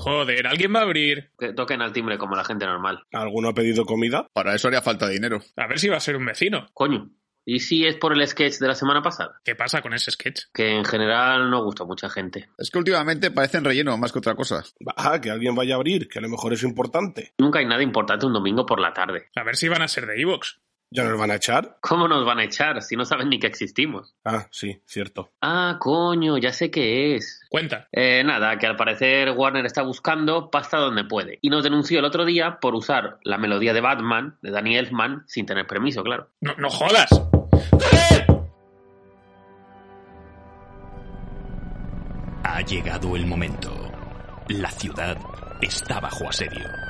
Joder, ¿alguien va a abrir? Que toquen al timbre como la gente normal. ¿Alguno ha pedido comida? Para eso haría falta dinero. A ver si va a ser un vecino. Coño. ¿Y si es por el sketch de la semana pasada? ¿Qué pasa con ese sketch? Que en general no gustó a mucha gente. Es que últimamente parecen relleno más que otra cosa. Ah, que alguien vaya a abrir, que a lo mejor es importante. Nunca hay nada importante un domingo por la tarde. A ver si van a ser de Evox. ¿Ya nos van a echar? ¿Cómo nos van a echar si no saben ni que existimos? Ah, sí, cierto. Ah, coño, ya sé qué es. Cuenta. Eh, nada, que al parecer Warner está buscando pasta donde puede. Y nos denunció el otro día por usar la melodía de Batman, de Danny Elfman, sin tener permiso, claro. No, no jodas. Ha llegado el momento. La ciudad está bajo asedio.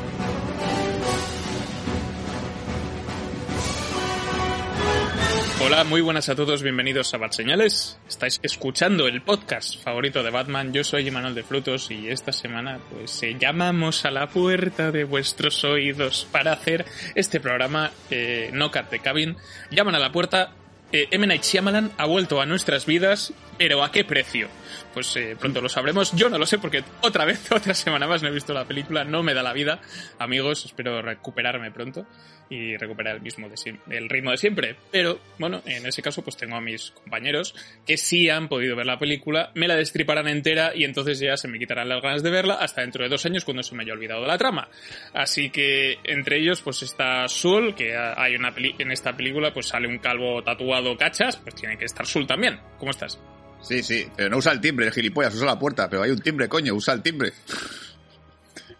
Hola, muy buenas a todos, bienvenidos a Bat Señales. Estáis escuchando el podcast favorito de Batman. Yo soy Emanuel de Frutos y esta semana pues eh, llamamos a la puerta de vuestros oídos para hacer este programa eh, No Cat de Cabin. Llaman a la puerta. Eh, M. Night Shyamalan ha vuelto a nuestras vidas, pero ¿a qué precio? Pues eh, pronto lo sabremos. Yo no lo sé porque otra vez, otra semana más no he visto la película. No me da la vida. Amigos, espero recuperarme pronto y recuperar el mismo el ritmo de siempre. Pero bueno, en ese caso pues tengo a mis compañeros que sí han podido ver la película, me la destriparán entera y entonces ya se me quitarán las ganas de verla hasta dentro de dos años cuando se me haya olvidado la trama. Así que entre ellos pues está Sul, que ha- hay una peli en esta película pues sale un calvo tatuado cachas, pues tiene que estar Sul también. ¿Cómo estás? Sí, sí, pero no usa el timbre, el gilipollas, usa la puerta, pero hay un timbre, coño, usa el timbre.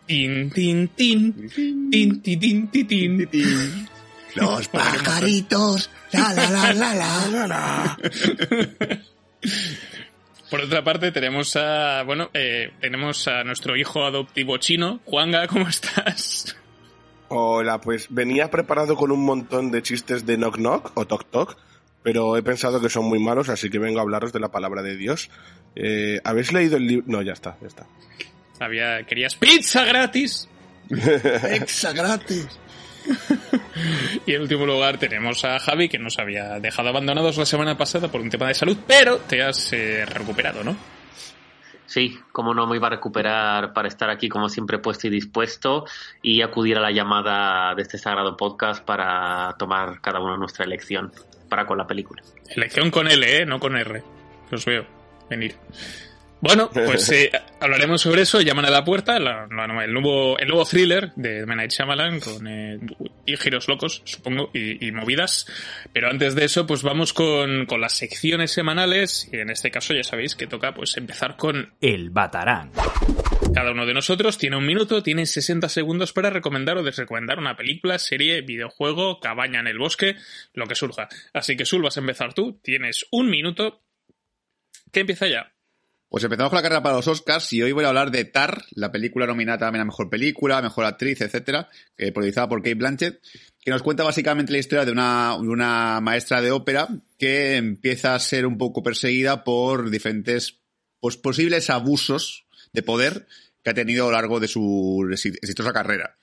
Tin, tin, tin. Tin, tin, tin, tin, tin. Los pajaritos, la la la la la. La, la. Por otra parte, tenemos a, bueno, eh, tenemos a nuestro hijo adoptivo chino. Juanga, ¿cómo estás? Hola, pues venía preparado con un montón de chistes de knock knock o toc toc, pero he pensado que son muy malos, así que vengo a hablaros de la palabra de Dios. Eh, ¿Habéis leído el libro? No, ya está, ya está. Sabía, querías pizza gratis. Exa gratis. Y en último lugar tenemos a Javi, que nos había dejado abandonados la semana pasada por un tema de salud, pero te has eh, recuperado, ¿no? Sí, como no me iba a recuperar para estar aquí como siempre puesto y dispuesto y acudir a la llamada de este sagrado podcast para tomar cada uno nuestra elección para con la película. Elección con L, ¿eh? No con R. Os veo venir. Bueno, pues eh, hablaremos sobre eso. Llaman a la puerta, la- la- el, nuevo, el nuevo thriller de M. Night Shyamalan con eh, y giros locos, supongo, y, y movidas. Pero antes de eso, pues vamos con, con las secciones semanales. Y en este caso ya sabéis que toca pues empezar con El Batarán. cada uno de nosotros tiene un minuto, tiene 60 segundos para recomendar o desrecomendar una película, serie, videojuego, cabaña en el bosque, lo que surja. Así que Sul, vas a empezar tú, tienes un minuto. ¿Qué empieza ya? Pues empezamos con la carrera para los Oscars y hoy voy a hablar de Tar, la película nominada también a Mejor Película, Mejor Actriz, etcétera, que protagonizada por Kate Blanchett, que nos cuenta básicamente la historia de una, una maestra de ópera que empieza a ser un poco perseguida por diferentes pues, posibles abusos de poder que ha tenido a lo largo de su exi- exitosa carrera.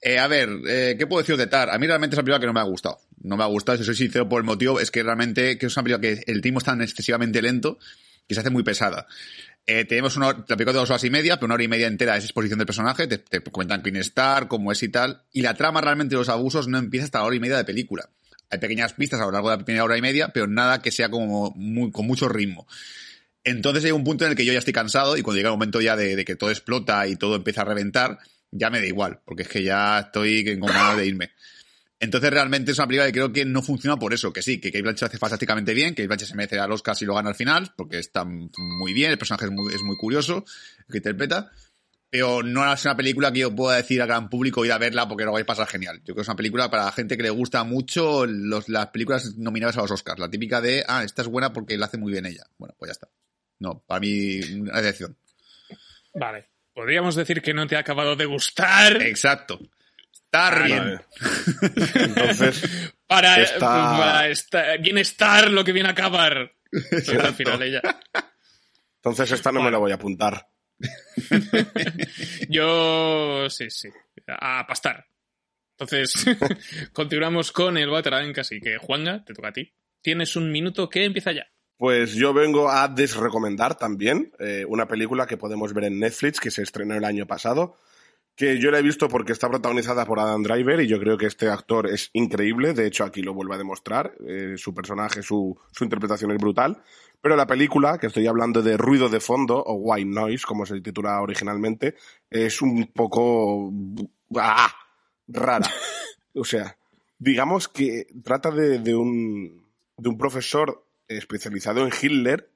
Eh, a ver, eh, ¿qué puedo decir de Tar? A mí realmente es una película que no me ha gustado. No me ha gustado, si soy sincero, por el motivo es que realmente que es una película que el ritmo es tan excesivamente lento que se hace muy pesada. Eh, tenemos una, la película de dos horas y media, pero una hora y media entera es exposición del personaje, te, te cuentan quién es Star, cómo es y tal, y la trama realmente de los abusos no empieza hasta la hora y media de película. Hay pequeñas pistas a lo largo de la primera hora y media, pero nada que sea como con mucho ritmo. Entonces llega un punto en el que yo ya estoy cansado y cuando llega el momento ya de, de que todo explota y todo empieza a reventar, ya me da igual, porque es que ya estoy con ganas de irme. Entonces realmente es una película que creo que no funciona por eso, que sí, que Kate Blanchett hace fantásticamente bien, que Blanchett se merece al Oscar si lo gana al final, porque está muy bien, el personaje es muy, es muy curioso, que interpreta, pero no es una película que yo pueda decir al gran público ir a verla porque lo vais a pasar genial. Yo creo que es una película para la gente que le gusta mucho los, las películas nominadas a los Oscars, la típica de, ah, esta es buena porque la hace muy bien ella. Bueno, pues ya está. No, para mí, una decepción. Vale. podríamos decir que no te ha acabado de gustar. Exacto. Estar bien. Entonces, Para, Está- para esta- bienestar lo que viene a acabar. Entonces, al final ella. entonces esta no me la voy a apuntar. Yo sí, sí. A pastar. Entonces, continuamos con el Batarang, así que Juanga, te toca a ti. Tienes un minuto que empieza ya. Pues yo vengo a desrecomendar también eh, una película que podemos ver en Netflix que se estrenó el año pasado, que yo la he visto porque está protagonizada por Adam Driver y yo creo que este actor es increíble, de hecho aquí lo vuelve a demostrar, eh, su personaje, su, su interpretación es brutal, pero la película, que estoy hablando de Ruido de Fondo o White Noise, como se titula originalmente, es un poco... ¡ah! rara. O sea, digamos que trata de, de un, de un profesor especializado en Hitler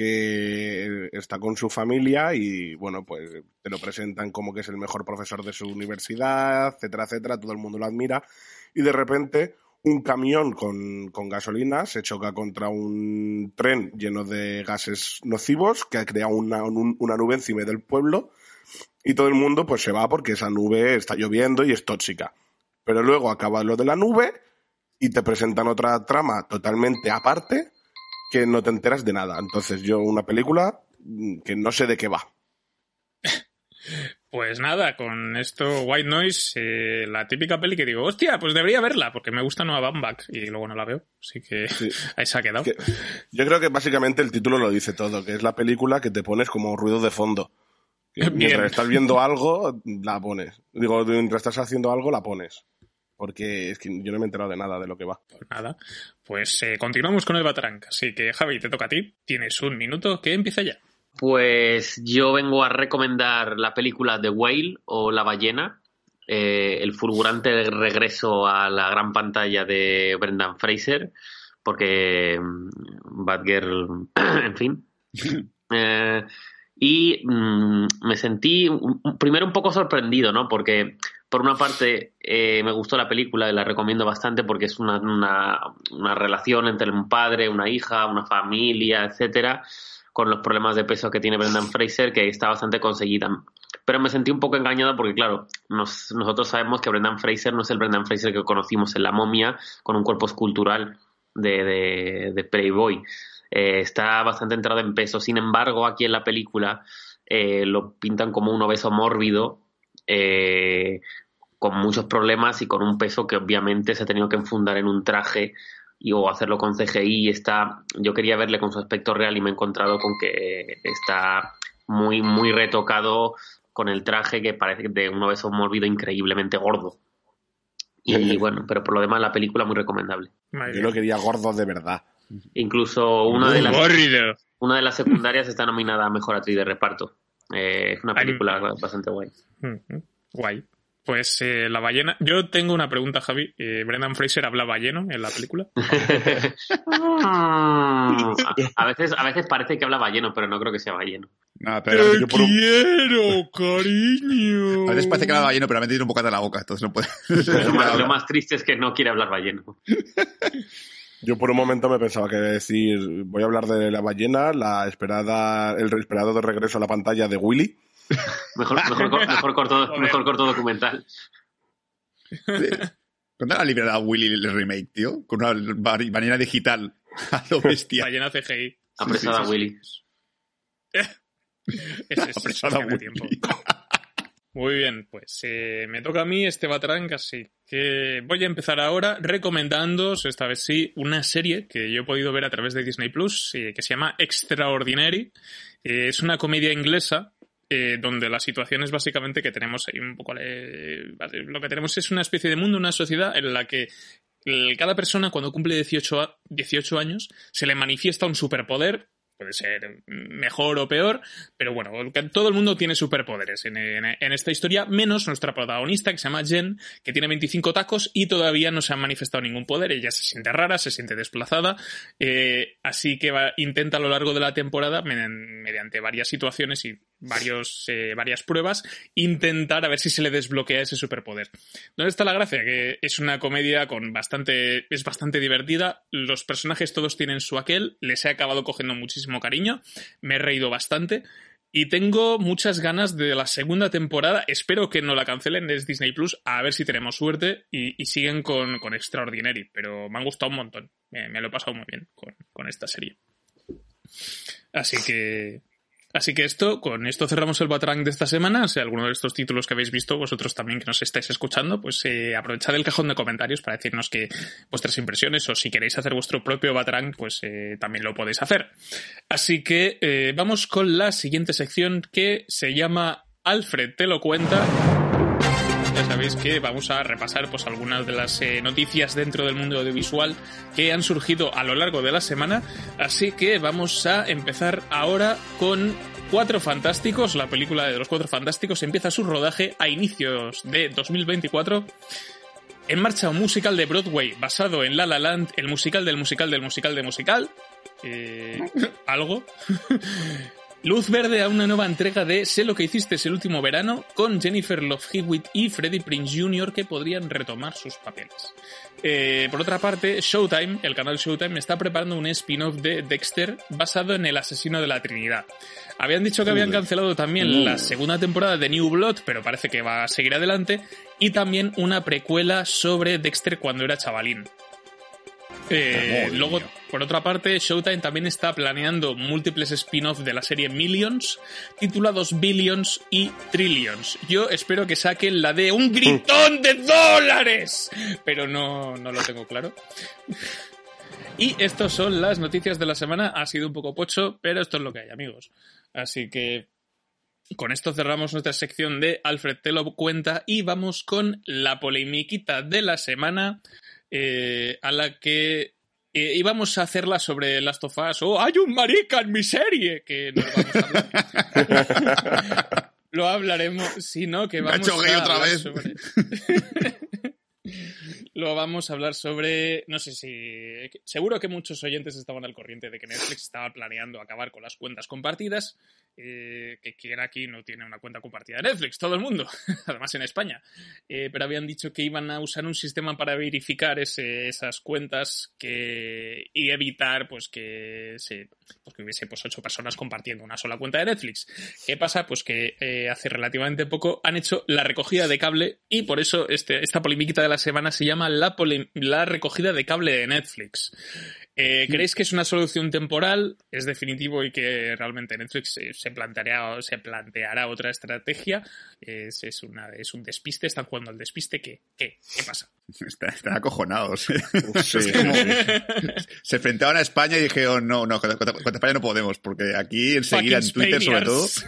que está con su familia y bueno, pues te lo presentan como que es el mejor profesor de su universidad, etcétera, etcétera, todo el mundo lo admira y de repente un camión con, con gasolina se choca contra un tren lleno de gases nocivos que ha creado una, un- una nube encima del pueblo y todo el mundo pues se va porque esa nube está lloviendo y es tóxica. Pero luego acaba lo de la nube y te presentan otra trama totalmente aparte que no te enteras de nada. Entonces yo una película que no sé de qué va. Pues nada, con esto White Noise, eh, la típica peli que digo, hostia, pues debería verla, porque me gusta Noah Baumbach y luego no la veo. Así que Sí. ahí se ha quedado. Que- yo creo que básicamente el título lo dice todo, que es la película que te pones como ruido de fondo. Que mientras estás viendo algo, la pones. Digo, mientras estás haciendo algo, la pones. Porque es que yo no me he enterado de nada de lo que va. Pues nada, pues eh, continuamos con el Batarang. Así que Javi, te toca a ti. Tienes un minuto que empieza ya. Pues yo vengo a recomendar la película The Whale o La ballena, eh, el fulgurante regreso a la gran pantalla de Brendan Fraser, porque mm, Batgirl, en fin. Eh, y mm, me sentí primero un poco sorprendido, ¿no? Porque por una parte eh, me gustó la película y la recomiendo bastante porque es una, una, una relación entre un padre, una hija, una familia, etcétera, con los problemas de peso que tiene Brendan Fraser, que está bastante conseguida. Pero me sentí un poco engañado porque, claro, nos- nosotros sabemos que Brendan Fraser no es el Brendan Fraser que conocimos en La momia, con un cuerpo escultural de, de, de Playboy. Eh, está bastante entrado en peso. Sin embargo, aquí en la película eh, lo pintan como un obeso mórbido, eh, con muchos problemas y con un peso que obviamente se ha tenido que enfundar en un traje y, o hacerlo con CGI. y Está, yo quería verle con su aspecto real y me he encontrado con que está muy, muy retocado con el traje que parece de un obeso mórbido increíblemente gordo. Y bueno, pero por lo demás la película muy recomendable. Yo lo quería gordo de verdad. Incluso una de las una de las secundarias está nominada a mejor actriz de reparto. Eh, es una Ay. película bastante guay. Ujú, Guay. Pues eh, la ballena. Yo tengo una pregunta, Javi. Eh, ¿Brendan Fraser habla balleno en la película? a, a veces, a veces parece que habla balleno, pero no creo que sea balleno. Nada, pero yo por un- quiero, cariño! a veces parece que era balleno, pero me ha metido un bocado en la boca, entonces no puede. Lo más, lo más triste es que no quiere hablar balleno. Yo por un momento me pensaba que iba a decir, voy a hablar de la ballena, la esperada, el esperado de regreso a la pantalla de Willy. Mejor, mejor, mejor, corto, mejor corto documental. ¿Cuándo la liberada Willy el remake, tío? Con una ballena digital a lo bestia. Ballena CGI. Apresada Sí, sí, sí. Willy. Ese es Apresada Willy. tiempo. Muy bien, pues eh, me toca a mí este Batarang, así que voy a empezar ahora recomendándoos, esta vez sí, una serie que yo he podido ver a través de Disney Plus, eh, que se llama Extraordinary. Eh, es una comedia inglesa eh, donde la situación es básicamente que tenemos ahí un poco... lo que tenemos es una especie de mundo, una sociedad en la que cada persona cuando cumple 18, a- 18 años se le manifiesta un superpoder. Puede ser mejor o peor, pero bueno, todo el mundo tiene superpoderes en, en- esta historia, menos nuestra protagonista que se llama Jen, que tiene 25 tacos y todavía no se ha manifestado ningún poder. Ella se siente rara, se siente desplazada, eh, así que va- intenta a lo largo de la temporada, mediante varias situaciones y varios, eh, varias pruebas, intentar a ver si se le desbloquea ese superpoder. ¿Dónde está la gracia? Que es una comedia con bastante. es bastante divertida. Los personajes todos tienen su aquel. Les he acabado cogiendo muchísimo cariño. Me he reído bastante. Y tengo muchas ganas de la segunda temporada. Espero que no la cancelen, es Disney Plus, a ver si tenemos suerte y, siguen con, con, Extraordinary. Pero me han gustado un montón. Me, lo he pasado muy bien con, con esta serie. Así que Así que esto, con esto cerramos el Batrang de esta semana. Si alguno de estos títulos que habéis visto, vosotros también que nos estáis escuchando, pues eh, aprovechad el cajón de comentarios para decirnos que vuestras impresiones o si queréis hacer vuestro propio Batrang, pues eh, también lo podéis hacer. Así que eh, vamos con la siguiente sección que se llama Alfred te lo cuenta ya sabéis que vamos a repasar pues algunas de las eh, noticias dentro del mundo audiovisual que han surgido a lo largo de la semana. Así que vamos a empezar ahora con Cuatro Fantásticos. La película de los Cuatro Fantásticos empieza su rodaje a inicios de 2024. En marcha un musical de Broadway basado en La La Land, el musical del musical del musical de musical. Eh, algo. Luz verde a una nueva entrega de Sé lo que hiciste el último verano con Jennifer Love Hewitt y Freddie Prince Jr. que podrían retomar sus papeles. Eh, por otra parte, Showtime, el canal Showtime, está preparando un spin-off de Dexter basado en el asesino de la Trinidad. Habían dicho que habían cancelado también la segunda temporada de New Blood, pero parece que va a seguir adelante, y también una precuela sobre Dexter cuando era chavalín. Eh, luego, por otra parte, Showtime también está planeando múltiples spin-offs de la serie Millions, titulados Billions y Trillions. Yo espero que saquen la de un gritón de dólares, pero no, no lo tengo claro. Y estas son las noticias de la semana. Ha sido un poco pocho, pero esto es lo que hay, amigos. Así que con esto cerramos nuestra sección de Alfred te lo cuenta y vamos con la polemiquita de la semana eh, a la que eh, íbamos a hacerla sobre Last of Us. ¡Oh, hay un marica en mi serie! Que no lo vamos a hablar. lo hablaremos, si no, que vamos a otra vez. lo vamos a hablar sobre. No sé si. Seguro que muchos oyentes estaban al corriente de que Netflix estaba planeando acabar con las cuentas compartidas. Eh, que quien aquí no tiene una cuenta compartida de Netflix, todo el mundo, además en España. Eh, pero habían dicho que iban a usar un sistema para verificar esas cuentas que, y evitar pues que, se, pues, que hubiese pues, ocho personas compartiendo una sola cuenta de Netflix. ¿Qué pasa? Pues que eh, hace relativamente poco han hecho la recogida de cable y por eso este, esta polimiquita de la semana se llama la, la recogida de cable de Netflix. Eh, ¿Creéis que es una solución temporal? ¿Es definitivo y que realmente Netflix se planteará, se planteará otra estrategia? ¿Es, es, una, ¿Es un despiste? ¿Están jugando al despiste? ¿Qué, qué, qué pasa? Están, acojonados. se enfrentaban a España y dijeron, no, no, contra, España no podemos, porque aquí enseguida en Twitter sobre todo...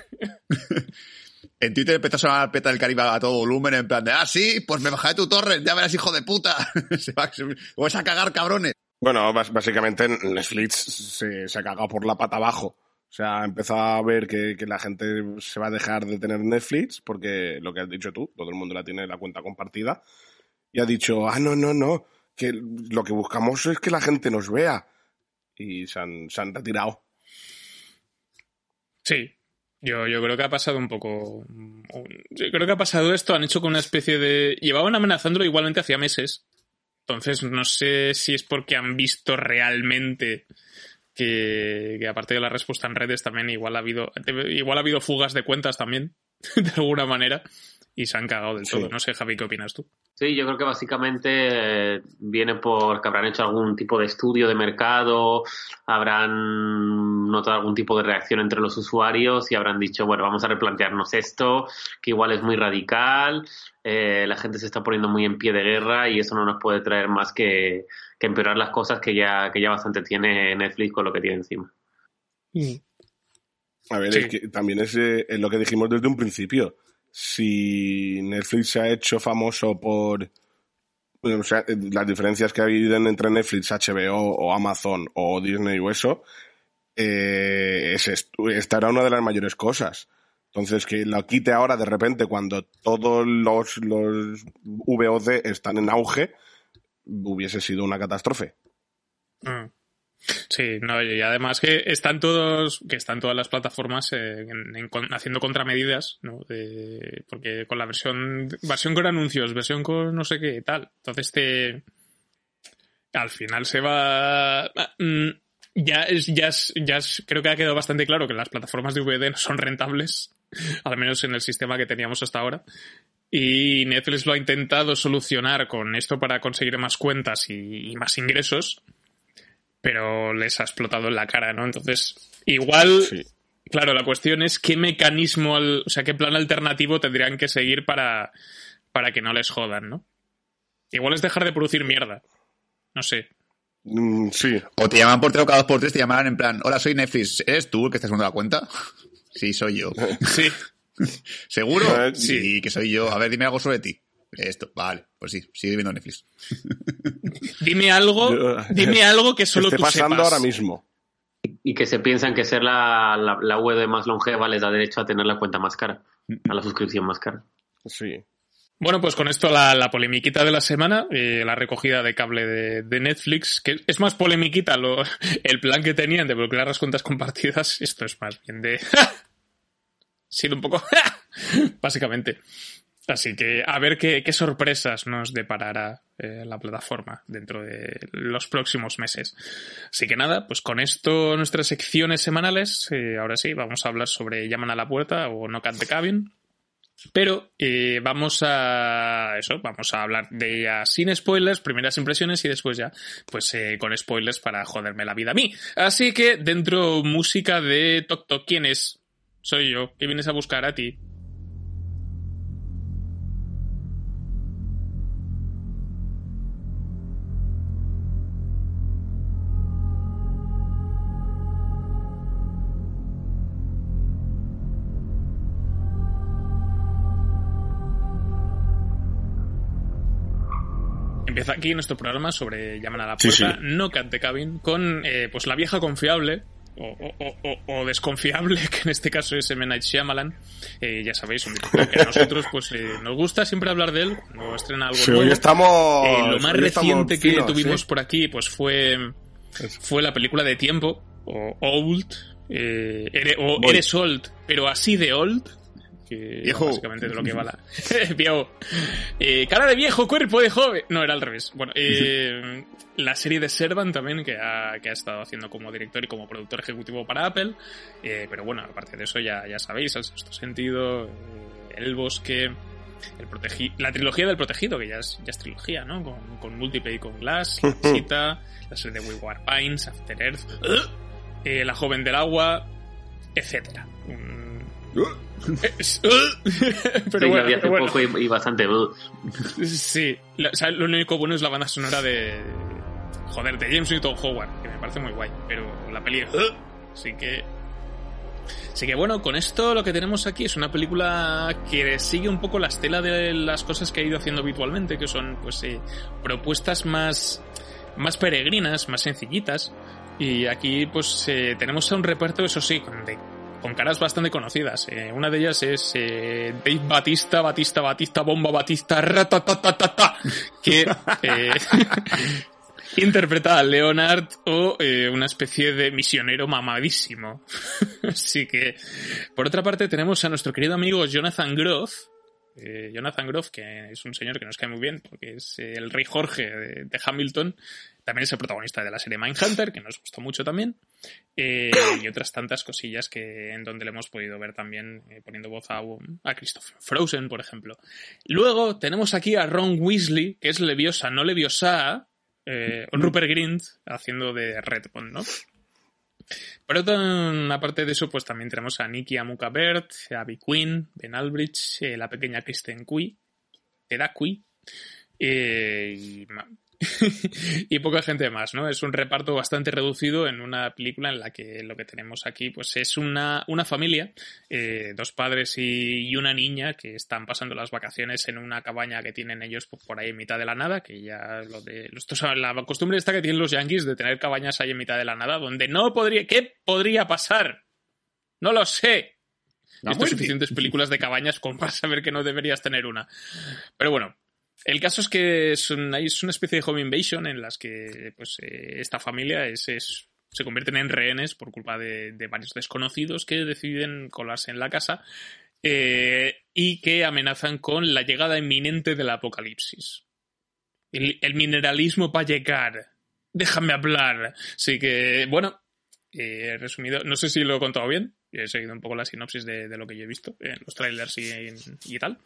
en Twitter empezó a sonar peta del Caribe a todo volumen, en plan de, ah, sí, pues me bajaré tu torre, ya verás, hijo de puta. se va, vas a cagar, cabrones. Bueno, básicamente Netflix se, se ha cagado por la pata abajo. O sea, ha empezado a ver que, la gente se va a dejar de tener Netflix, porque lo que has dicho tú, todo el mundo la tiene la cuenta compartida, y ha dicho, ah, no, no, no, que lo que buscamos es que la gente nos vea. Y se han, se han retirado. Sí, yo, yo creo que ha pasado un poco. Yo creo que ha pasado esto, han hecho con una especie de. Llevaban amenazándolo igualmente hacía meses. Entonces, no sé si es porque han visto realmente que, aparte de la respuesta en redes también igual ha habido igual ha habido fugas de cuentas también de alguna manera y se han cagado del todo. No sé, Javi, ¿qué opinas tú? Sí, yo creo que básicamente eh, viene por que habrán hecho algún tipo de estudio de mercado, habrán notado algún tipo de reacción entre los usuarios y habrán dicho, bueno, vamos a replantearnos esto, que igual es muy radical, eh, la gente se está poniendo muy en pie de guerra y eso no nos puede traer más que, empeorar las cosas que ya, que ya bastante tiene Netflix con lo que tiene encima. Mm. A ver, es que también es, eh, es lo que dijimos desde un principio si Netflix se ha hecho famoso por las diferencias que ha habido entre Netflix, HBO o Amazon o Disney o eso, eh, esta era una de las mayores cosas. Entonces, que lo quite ahora de repente cuando todos los, los VOD están en auge, hubiese sido una catástrofe. Mm. Sí, no, y además que están todos, que están todas las plataformas eh, haciendo contramedidas, ¿no? porque con la versión, versión con anuncios, versión con no sé qué, tal. Entonces te, al final se va, mm, ya es, ya es, ya es, creo que ha quedado bastante claro que las plataformas de VD no son rentables, al menos en el sistema que teníamos hasta ahora. Y Netflix lo ha intentado solucionar con esto para conseguir más cuentas y más ingresos, pero les ha explotado en la cara, ¿no? Entonces, igual, Sí. claro, la cuestión es qué mecanismo, al- o sea, qué plan alternativo tendrían que seguir para, para que no les jodan, ¿no? Igual es dejar de producir mierda. No sé. Mm, sí. O te llaman por tres o cada dos por tres, te llamarán en plan, hola, soy Netflix, ¿eres tú el que estás usando la cuenta? Sí, soy yo. Sí. ¿Seguro? Eh, Sí, que soy yo. A ver, dime algo sobre ti. Esto, vale, pues sí, sigue viendo Netflix. Dime algo, Yo- dime algo que Que solo esté tú pasando sepas. ahora mismo. Y que se piensan que ser la, la, la web más longeva les da derecho a tener la cuenta más cara, a la suscripción más cara. Sí. Bueno, pues con esto la, la polemiquita de la semana, eh, la recogida de cable de, de Netflix, que es más polemiquita lo, el plan que tenían de bloquear las cuentas compartidas, esto es más bien de... sido un poco... básicamente. Así que a ver qué, sorpresas nos deparará eh, la plataforma dentro de los próximos meses. Así que nada, pues con esto nuestras secciones semanales, eh, ahora sí, vamos a hablar sobre Llaman a la puerta o Knock at the Cabin. Pero eh, vamos a eso, vamos a hablar de ella sin spoilers, primeras impresiones y después ya, pues eh, con spoilers para joderme la vida a mí. Así que dentro música de Tok, ¿quién es? Soy yo, que vienes a buscar a ti. Empieza aquí nuestro programa sobre Llaman a la puerta, sí. Knock at the Cabin, con eh, pues la vieja confiable, o, o- o- o- o desconfiable, que en este caso es M. Night Shyamalan. Eh, ya sabéis, un director que a nosotros pues eh, nos gusta siempre hablar de él cuando estrena algo Sí, nuevo. hoy estamos. Eh, lo más hoy reciente que finos, tuvimos ¿sí? por aquí pues fue, fue la película de tiempo, o Old, eh, o Voy. Eres Old, pero así de Old. Que Viejo. básicamente de lo que va la. viejo. Eh, cara de viejo, cuerpo de joven. No, era al revés. Bueno, eh, la serie de Servant también, que ha, que ha estado haciendo como director y como productor ejecutivo para Apple. Eh, pero bueno, aparte de eso, ya, ya sabéis, el sexto sentido, eh, El Bosque, el protegi la trilogía del protegido, que ya es, ya es trilogía, ¿no? Con, con Multiple y con Glass, La Visita, la serie de Wayward Pines, After Earth, eh, La Joven del Agua, etcétera. Pero sí, bueno, la vi hace bueno. poco y, y bastante... Sí, la- o sea, lo único bueno es la banda sonora de. Joder, de James Newton Howard, que me parece muy guay, pero la peli. Así que. Así que bueno, con esto lo que tenemos aquí es una película que sigue un poco la estela de las cosas que ha ido haciendo habitualmente, que son pues eh, propuestas más, más peregrinas, más sencillitas. Y aquí pues eh, tenemos a un reparto, eso sí, con, de- con caras bastante conocidas. Eh, una de ellas es eh, Dave Batista, Batista, Batista, Bomba Batista, ratatatatata, que eh, interpreta a Leonard o eh, una especie de misionero mamadísimo. Así que, por otra parte, tenemos a nuestro querido amigo Jonathan Groff. Eh, Jonathan Groff, que es un señor que nos cae muy bien, porque es el rey Jorge de, Hamilton. También es el protagonista de la serie Mindhunter, que nos gustó mucho también. Eh, y otras tantas cosillas que en donde le hemos podido ver también eh, poniendo voz a, a Christopher Frozen, por ejemplo. Luego tenemos aquí a Ron Weasley, que es Leviosa, no Leviosa, eh, Rupert Grint haciendo de Redmond, ¿no? Por otra aparte de eso, pues también tenemos a Nicky Amuka Bert, a Abby Quinn, Ben Albridge, eh, la pequeña Kristen Cui, Teda Cui, eh, y poca gente más, ¿no? Es un reparto bastante reducido en una película en la que lo que tenemos aquí, pues es una, una familia, eh, dos padres y, y una niña que están pasando las vacaciones en una cabaña que tienen ellos pues, por ahí en mitad de la nada, que ya lo de esto es la costumbre esta que tienen los yankees de tener cabañas ahí en mitad de la nada, donde no podría, ¿qué podría pasar? No lo sé. He visto suficientes películas de cabañas como para saber que no deberías tener una. Pero bueno, el caso es que es, es una especie de home invasion en las que pues, eh, esta familia es, es- se convierten en rehenes por culpa de, de varios desconocidos que deciden colarse en la casa eh, y que amenazan con la llegada inminente del apocalipsis. El, mineralismo va a llegar. Déjame hablar. Así que, bueno, He resumido, no sé si lo he contado bien, he seguido un poco la sinopsis de, lo que yo he visto en los trailers y, tal.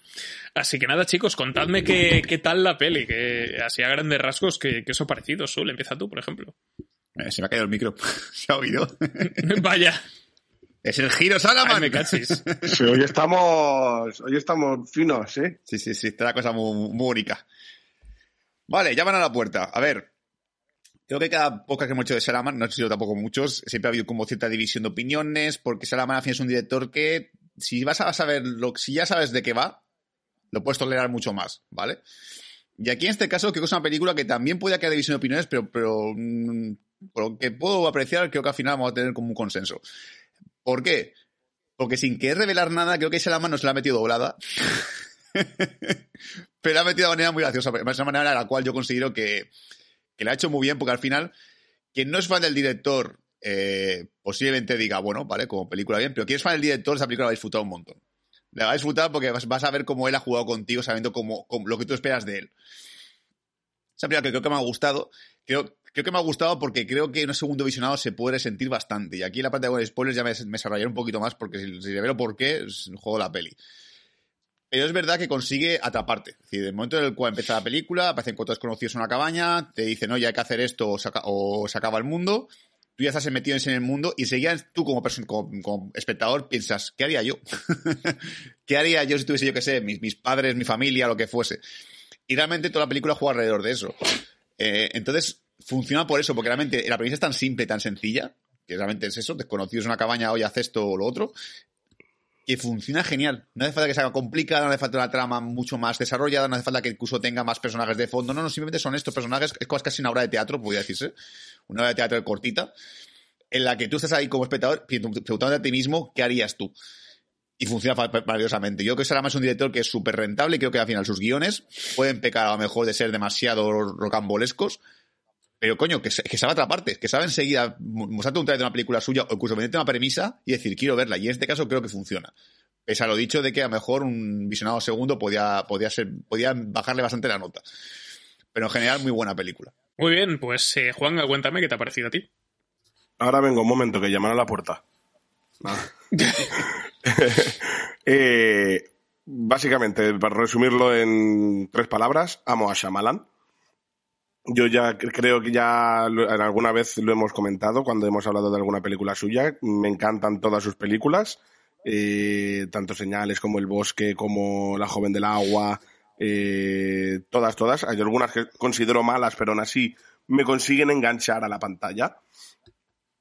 Así que nada, chicos, contadme qué, tal la peli, que así a grandes rasgos, que, que os ha parecido. Sul, empieza tú, por ejemplo. Eh, se me ha caído el micro. ¿Se ha oído? Vaya. Es el giro Salaman. me cachis. Sí, hoy estamos, hoy estamos finos, ¿eh? Sí, sí, sí, está la cosa muy, muy única. Vale, llaman a la puerta. A ver, Creo que cada poca que hemos hecho de Salaman, no he sido tampoco muchos, siempre ha habido como cierta división de opiniones, porque Salaman al fin es un director que, si vas a saber lo, si ya sabes de qué va, lo puedes tolerar mucho más, ¿vale? Y aquí en este caso creo que es una película que también puede quedar división de opiniones, pero, pero mm, por lo que puedo apreciar, creo que al final vamos a tener como un consenso. ¿Por qué? Porque sin querer revelar nada, creo que Salaman nos la ha metido doblada. pero la ha metido de manera muy graciosa, de una manera en la cual yo considero que, que la ha hecho muy bien porque al final, quien no es fan del director, eh, posiblemente diga, bueno, vale, como película bien, pero quien es fan del director, esa película la va a disfrutar un montón. La va a disfrutar porque vas, a ver cómo él ha jugado contigo, sabiendo cómo, lo que tú esperas de él. Esa película que creo que me ha gustado, creo, creo que me ha gustado porque creo que en un segundo visionado se puede sentir bastante. Y aquí en la parte de spoilers ya me, me desarrollaré un poquito más porque si, si veo por qué, es un juego de la peli. Pero es verdad que consigue atraparte. Es decir, el momento en el cual empieza la película, aparecen cuatro desconocidos en una cabaña, te dicen, no, ya hay que hacer esto o se, acaba el mundo. Tú ya estás metido en el mundo y seguías tú como, como, espectador piensas, ¿qué haría yo? ¿Qué haría yo si tuviese, yo qué sé, mis, mis, padres, mi familia, lo que fuese? Y realmente toda la película juega alrededor de eso. Eh, entonces, funciona por eso, porque realmente la premisa es tan simple, tan sencilla, que realmente es eso, desconocidos en una cabaña, hoy haz esto o lo otro, que funciona genial. No hace falta que sea complicada, no hace falta una trama mucho más desarrollada, no hace falta que incluso tenga más personajes de fondo. No, no, simplemente son estos personajes. Es casi una obra de teatro, podría decirse. Una obra de teatro cortita, en la que tú estás ahí como espectador preguntándote a ti mismo qué harías tú. Y funciona maravillosamente. Yo creo que será más un director que es súper rentable y creo que al final sus guiones pueden pecar a lo mejor de ser demasiado rocambolescos, pero coño, que, que sabe atraparte, que sabe enseguida mostrarte un trailer de una película suya o incluso venderte una premisa y decir, quiero verla. Y en este caso creo que funciona. Pese a lo dicho de que a lo mejor un visionado segundo podía, podía, ser, podía bajarle bastante la nota. Pero en general, muy buena película. Muy bien, pues eh, Juan, cuéntame qué te ha parecido a ti. Ahora vengo, un momento, que llaman a la puerta. Eh, básicamente, para resumirlo en tres palabras, amo a Shyamalan yo ya creo que ya alguna vez lo hemos comentado cuando hemos hablado de alguna película suya. Me encantan todas sus películas, eh, tanto Señales como El Bosque, como La Joven del Agua, eh, todas, todas. Hay algunas que considero malas, pero aún así me consiguen enganchar a la pantalla.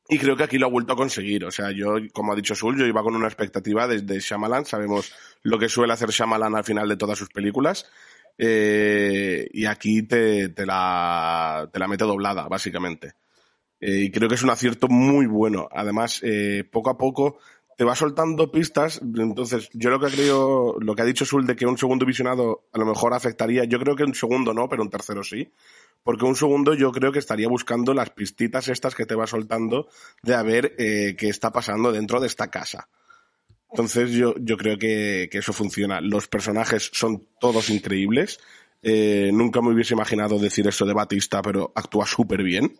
Y creo que aquí lo ha vuelto a conseguir. O sea, yo, como ha dicho Sul, yo iba con una expectativa desde Shyamalan. Sabemos lo que suele hacer Shyamalan al final de todas sus películas. Eh, y aquí te, la, te la mete doblada, básicamente. Eh, y creo que es un acierto muy bueno. Además, eh, poco a poco te va soltando pistas. Entonces, yo lo que creo, lo que ha dicho Sul de que un segundo visionado a lo mejor afectaría, yo creo que un segundo no, pero un tercero sí. Porque un segundo yo creo que estaría buscando las pistitas estas que te va soltando de a ver qué está pasando dentro de esta casa. Entonces yo, yo creo que, eso funciona. Los personajes son todos increíbles. Eh, nunca me hubiese imaginado decir eso de Batista, pero actúa súper bien.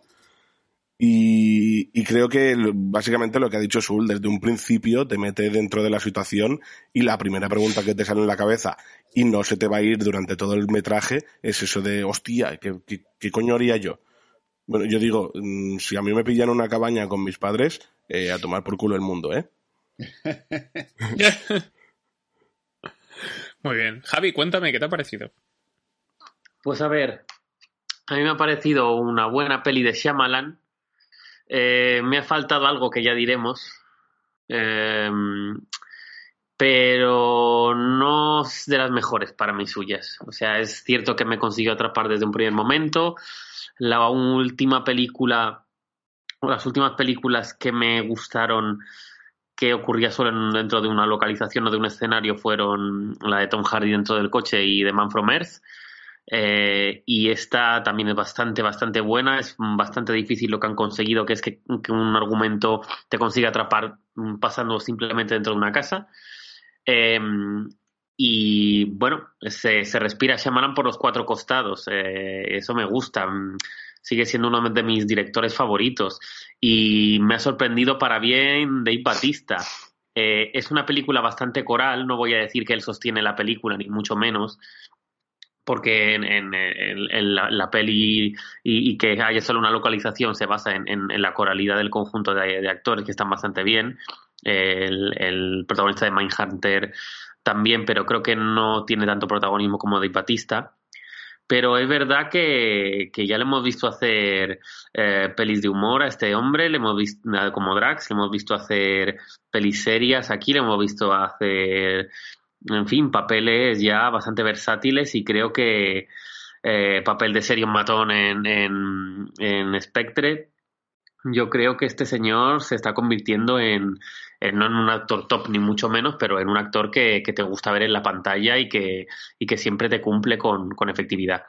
Y, creo que básicamente lo que ha dicho Sul, desde un principio te mete dentro de la situación y la primera pregunta que te sale en la cabeza y no se te va a ir durante todo el metraje es eso de, hostia, ¿qué, qué, coño haría yo? Bueno, yo digo, mm, si a mí me pillan una cabaña con mis padres, eh, a tomar por culo el mundo, ¿eh? Muy bien. Javi, cuéntame, ¿qué te ha parecido? Pues a ver, a mí me ha parecido una buena peli de Shyamalan. Eh, me ha faltado algo que ya diremos. Em, pero no es de las mejores para mí suyas. O sea, es cierto que me consiguió atrapar desde un primer momento. La última película, las últimas películas que me gustaron que ocurría solo dentro de una localización o de un escenario fueron la de Tom Hardy dentro del coche y de Man from Earth. Eh, y esta también es bastante, bastante buena. Es bastante difícil lo que han conseguido, que es que, un argumento te consiga atrapar pasando simplemente dentro de una casa. Eh, y bueno, se, se respira Shyamalan por los cuatro costados. Eh, eso me gusta. Sigue siendo uno de mis directores favoritos y me ha sorprendido para bien Dave Batista. Eh, es una película bastante coral, no voy a decir que él sostiene la película, ni mucho menos, porque en, la, peli y, que haya solo una localización se basa en, la coralidad del conjunto de, actores que están bastante bien. El, protagonista de Mindhunter también, pero creo que no tiene tanto protagonismo como de Batista. Pero es verdad que, ya le hemos visto hacer eh, pelis de humor a este hombre, le hemos visto como Drax, le hemos visto hacer pelis serias aquí, le hemos visto hacer en fin, papeles ya bastante versátiles y creo que eh, papel de serio matón en, en, en, Spectre, yo creo que este señor se está convirtiendo en, no en un actor top ni mucho menos, pero en un actor que, te gusta ver en la pantalla y que, y que siempre te cumple con, con efectividad.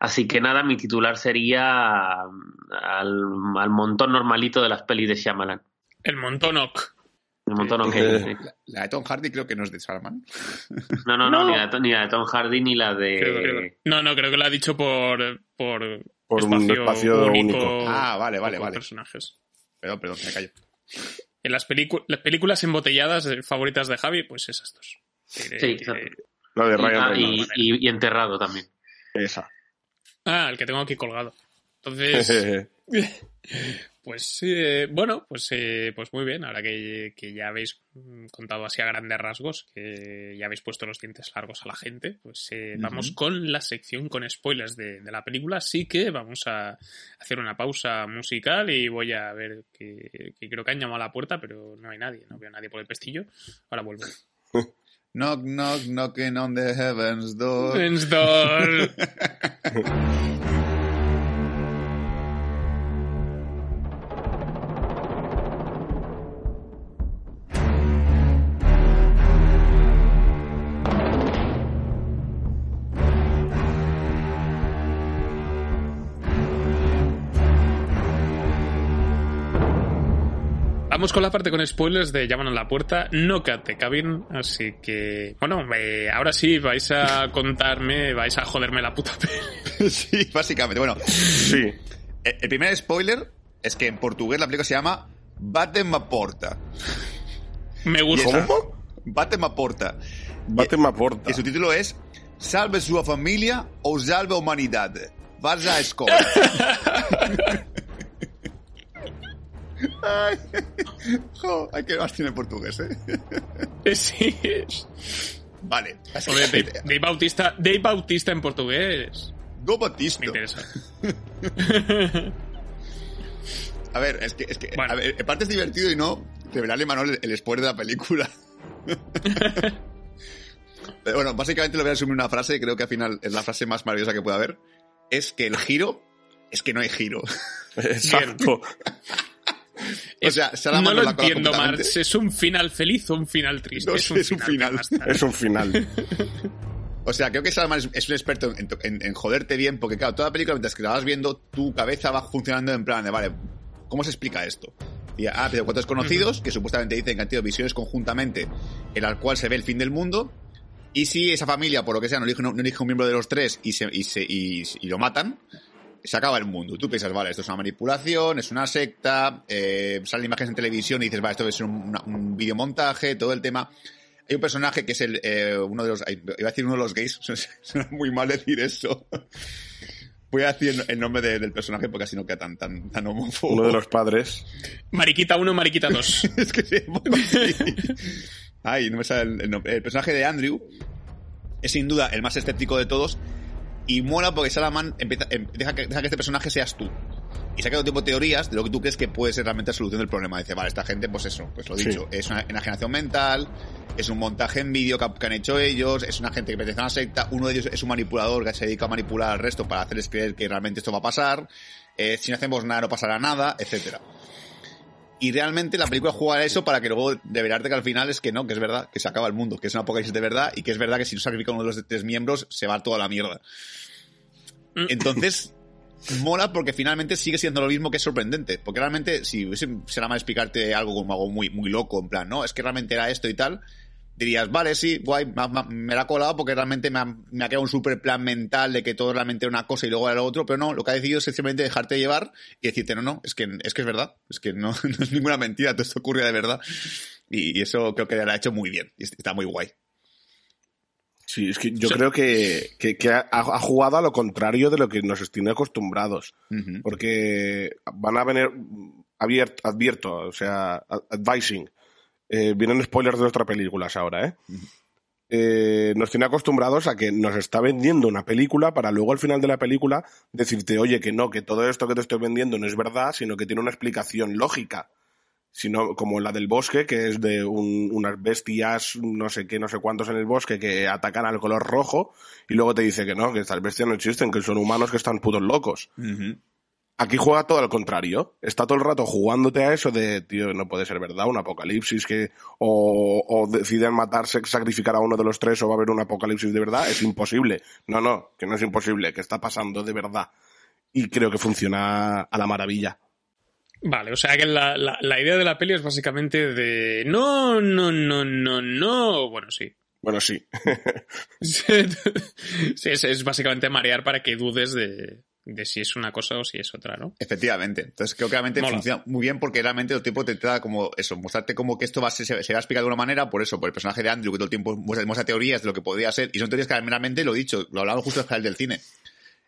Así que nada, mi titular sería al, al montón normalito de las pelis de Shyamalan. El montonoc. Un montón La, de Tom Hardy creo que no es de Salman. No, no, no, Ni, la de, Tom Hardy ni la de. no, no, creo que la ha dicho por. Por, por un espacio único. Ah, vale, vale, vale. personajes. Perdón, perdón, me callo. En las, las películas embotelladas favoritas de Javi, pues esas dos. Sí, La de Ryan y, y, y, enterrado también. Esa. Ah, el que tengo aquí colgado. Entonces. Pues eh, bueno, pues, eh, pues muy bien, ahora que, ya habéis contado así a grandes rasgos, que ya habéis puesto los dientes largos a la gente, pues eh, vamos con la sección con spoilers de, la película, así que vamos a hacer una pausa musical y voy a ver que, creo que han llamado a la puerta, pero no hay nadie, no veo a nadie por el pestillo, ahora vuelvo. knock, knock, knocking on the heavens door. Heavens door. Vamos con la parte con spoilers de Llaman a la puerta, no Cat Cabin, así que, bueno, eh, ahora sí vais a contarme, vais a joderme la puta sí, básicamente. Bueno, sí. Eh, el primer spoiler es que en portugués la película se llama Bate porta. Me gusta. ¿Cómo? Bate porta. Bate porta. Y su título es Salve su familia o salve humanidad. Vas a escoger. Ay, jo, hay que más tiene portugués, ¿eh? Sí. Vale. Dave, Bautista, Dave Bautista en portugués. Do Bautista. Me interesa. a ver, es que, es que a ver, en parte es divertido y no revelarle Manuel el spoiler de la película. Pero bueno, básicamente lo voy a resumir una frase, creo que al final es la frase más maravillosa que puede haber. Es que el giro es que no hay giro. Exacto o sea, no lo entiendo, Marx. ¿Es un final feliz o un final triste? es, un final. Es un final. O sea, creo que Salaman es, un experto en, joderte bien, porque claro, toda la película, mientras que la vas viendo, tu cabeza va funcionando en plan de, vale, ¿cómo se explica esto? Y, ah, pero cuatro desconocidos, que supuestamente dicen que han tenido visiones conjuntamente en las cual se ve el fin del mundo, y si esa familia, por lo que sea, no elige, no, elige un miembro de los tres y, se, y, se, y lo matan, se acaba el mundo. Tú piensas, vale, esto es una manipulación, es una secta, eh, salen imágenes en televisión y dices, vale, esto debe ser un, un videomontaje, todo el tema. Hay un personaje que es el, eh, uno de los, iba a decir uno de los gays, suena muy mal decir eso. Voy a decir el nombre del personaje porque así no queda tan, tan, tan homófobo. Uno de los padres. Mariquita 1, Mariquita 2. es que sí, Ay, no me sale el nombre. El personaje de Andrew es sin duda el más escéptico de todos y mola porque Salaman empieza, em, deja, que, deja que este personaje seas tú. Y saca todo tipo de teorías de lo que tú crees que puede ser realmente la solución del problema. Dice, vale, esta gente, pues eso, pues lo dicho, es una enajenación mental, es un montaje en vídeo que, han hecho ellos, es una gente que pertenece a una secta, uno de ellos es un manipulador que se dedica a manipular al resto para hacerles creer que realmente esto va a pasar, eh, si no hacemos nada no pasará nada, etcétera. Y realmente la película juega a eso para que luego develarte que al final es que no, que es verdad, que se acaba el mundo, que es una apocalipsis de verdad y que es verdad que si no sacrifica uno de los tres miembros se va toda la mierda. Mm. Entonces, mola porque finalmente sigue siendo lo mismo que es sorprendente. Porque realmente, si será más explicarte algo como algo muy, muy loco, en plan, no, es que realmente era esto y tal, dirías, vale, sí, guay, me, la ha colado porque realmente me ha, me ha quedado un super plan mental de que todo realmente era una cosa y luego era lo otro, pero no, lo que ha decidido es simplemente dejarte llevar y decirte, no, no, es que es, que es verdad, es que no, no es ninguna mentira, todo esto ocurre de verdad. Y, y eso creo que lo ha hecho muy bien, y está muy guay. Sí, es que yo creo que, que- que ha, ha jugado a lo contrario de lo que nos tiene acostumbrados. Porque van a venir abier- advierto, o sea, ad- advising. Eh, vienen spoilers de nuestras películas ahora, ¿eh? Eh, Nos tiene acostumbrados a que nos está vendiendo una película para luego al final de la película decirte, oye, que no, que todo esto que te estoy vendiendo no es verdad, sino que tiene una explicación lógica. Sino como la del bosque, que es de un- unas bestias, no sé qué, no sé cuántos en el bosque, que atacan al color rojo, y luego te dice que no, que estas bestias no existen, que son humanos que están putos locos. Aquí juega todo al contrario. Está todo el rato jugándote a eso de, tío, no puede ser verdad, un apocalipsis que o, o deciden matarse, sacrificar a uno de los tres o va a haber un apocalipsis de verdad. Es imposible. No, no, que no es imposible, que está pasando de verdad. Y creo que funciona a la maravilla. Vale, o sea que la, la- la idea de la peli es básicamente de no, no, no, no, no. Bueno, sí. Bueno, sí. sí, es, es básicamente marear para que dudes de, de si es una cosa o si es otra, ¿no? Efectivamente. Entonces creo que realmente Mola. funciona muy bien porque realmente el tiempo te trata como eso, mostrarte como que esto va a ser, se, se va a explicar de una manera, por eso, por el personaje de Andrew, que todo el tiempo muestra, muestra teorías de lo que podría ser, y son teorías que realmente lo he dicho, lo hablaba justo al final del cine.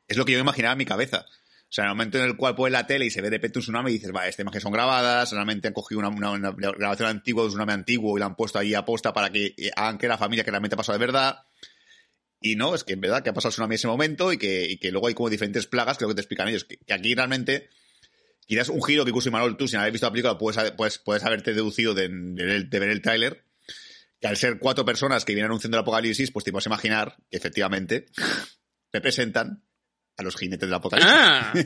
Es lo que yo me imaginaba en mi cabeza. O sea, en el momento en el cual pones la tele y se ve de repente un tsunami y dices, vale, estas imágenes son grabadas, realmente han cogido una, una- una grabación antigua de un tsunami antiguo y la han puesto ahí a posta para que eh, hagan que la familia que realmente ha pasado de verdad. Y no, es que en verdad que ha pasado el tsunami en ese momento y que, y que luego hay como diferentes plagas lo que te explican ellos. Que, que aquí realmente, quizás un giro que incluso Imanol, tú sin haber visto la película puedes, puedes, puedes haberte deducido de, de ver el- de ver el tráiler, que al ser cuatro personas que vienen anunciando el apocalipsis, pues te puedes imaginar que efectivamente representan a los jinetes del apocalipsis. ¡Ah!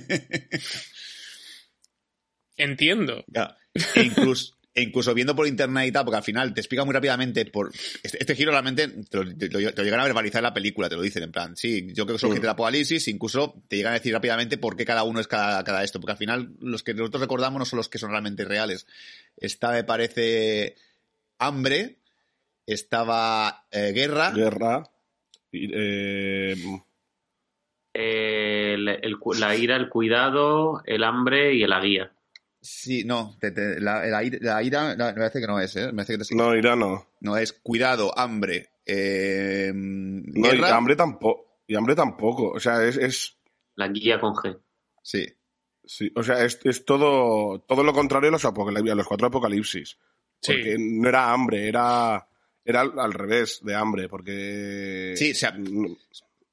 Entiendo. Ya. E incluso, e incluso viendo por internet y tal, porque al final te explica muy rápidamente por. Este, este giro realmente te lo, te lo- te lo llegan a verbalizar en la película, te lo dicen, en plan, sí, yo creo que son Mm. gente del apocalipsis, incluso te llegan a decir rápidamente por qué cada uno es cada, cada esto, porque al final los que nosotros recordamos no son los que son realmente reales. Esta me parece hambre, estaba eh, guerra, Guerra. eh, El- el la ira, el cuidado, el hambre y la guía. Sí, no, te- te- la, la ira, la ira- me parece que no es, ¿eh? Me parece que te- no, Ira no. no es cuidado, hambre, eh, No, y hambre tampoco. Y hambre tampoco. O sea, es, es La guía con G. sí. Sí, o sea, es, es todo, todo lo contrario a los, apocalipsis, a los cuatro apocalipsis. Sí. Porque no era hambre, era, era al, al revés de hambre, porque... Sí, o sea,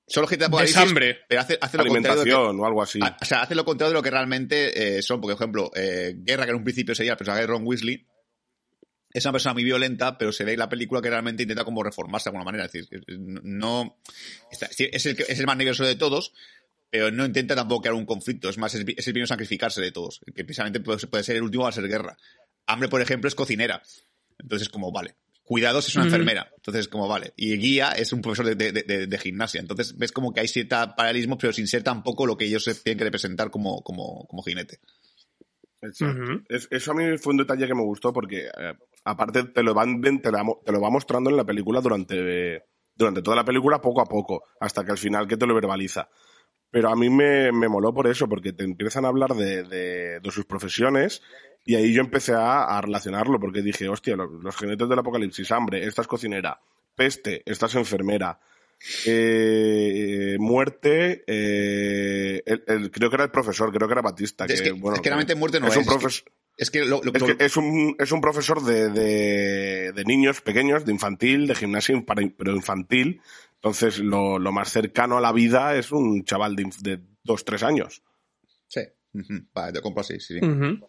Solo de Es apocalipsis, hambre. pero hace, hace lo lo que- alimentación o algo así. O sea, hace lo contrario de lo que realmente eh, son. Por ejemplo, eh, Guerra, que en un principio sería el personaje de Ron Weasley, es una persona muy violenta, pero se ve en la película que realmente intenta como reformarse de alguna manera. Es decir, no. está- es, el, que- es el más nervioso de todos, pero no intenta tampoco crear un conflicto. Es más, es, es el primero sacrificarse de todos. Que precisamente puede, puede ser el último a ser Guerra. Hambre, por ejemplo, es cocinera. Entonces, como, vale. Cuidados es una enfermera. Entonces, como, vale. Y Guía es un profesor de, de- de- de gimnasia. Entonces, ves como que hay cierta paralelismo, pero sin ser tampoco lo que ellos tienen que representar como, como, como jinete. Exacto. Es- eso a mí fue un detalle que me gustó porque, eh, aparte, te lo, van, te, la mo- te lo va mostrando en la película durante, durante toda la película, poco a poco, hasta que al final que te lo verbaliza. Pero a mí me, me moló por eso, porque te empiezan a hablar de, de- de sus profesiones y ahí yo empecé a, a relacionarlo, porque dije, hostia, los, los jinetes del apocalipsis, hambre, esta es cocinera, peste, esta es enfermera, eh, muerte, eh, el- el- creo que era el profesor, creo que era Batista. Es que- bueno, es que realmente muerte no es. es, un es que- profesor. Es que lo, lo- Es, lo- que es, un, es un profesor de, de, de niños pequeños, de infantil, de gimnasia, pero infantil. Entonces, lo, lo más cercano a la vida es un chaval de, de dos, tres años. Sí. Ujú. Vale, te compro así, sí. sí. Ujú.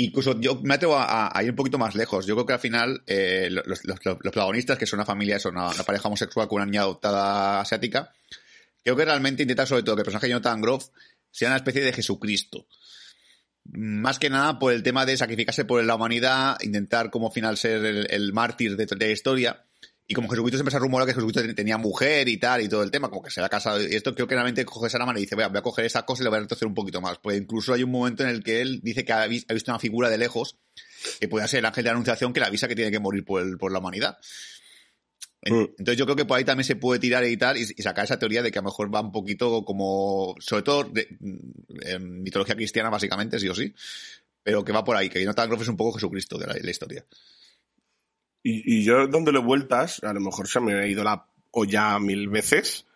Incluso yo me atrevo a, ir un poquito más lejos. Yo creo que al final eh, los, los- protagonistas, que son una familia, son una, pareja homosexual con una niña adoptada asiática, creo que realmente intenta sobre todo que el personaje de Jonathan Groff sea una especie de Jesucristo. Más que nada por el tema de sacrificarse por la humanidad, intentar como final ser el, el mártir de, de la historia. Y como Jesucristo siempre se rumora que Jesucristo ten- tenía mujer y tal y todo el tema, como que se había casado y esto, creo que realmente coge esa mano y dice, voy a, voy a coger esa cosa y le voy a retorcer un poquito más. Pues incluso hay un momento en el que él dice que ha, vis- ha visto una figura de lejos que pueda ser el ángel de la anunciación que le avisa que tiene que morir por, el- por la humanidad. Mm. Entonces yo creo que por ahí también se puede tirar y tal y, y sacar esa teoría de que a lo mejor va un poquito como, sobre todo de, en mitología cristiana básicamente, sí o sí, pero que va por ahí, que Jonathan Groff es un poco Jesucristo de la, de la historia. Y, y yo dándole vueltas, a lo mejor se me ha ido la olla mil veces,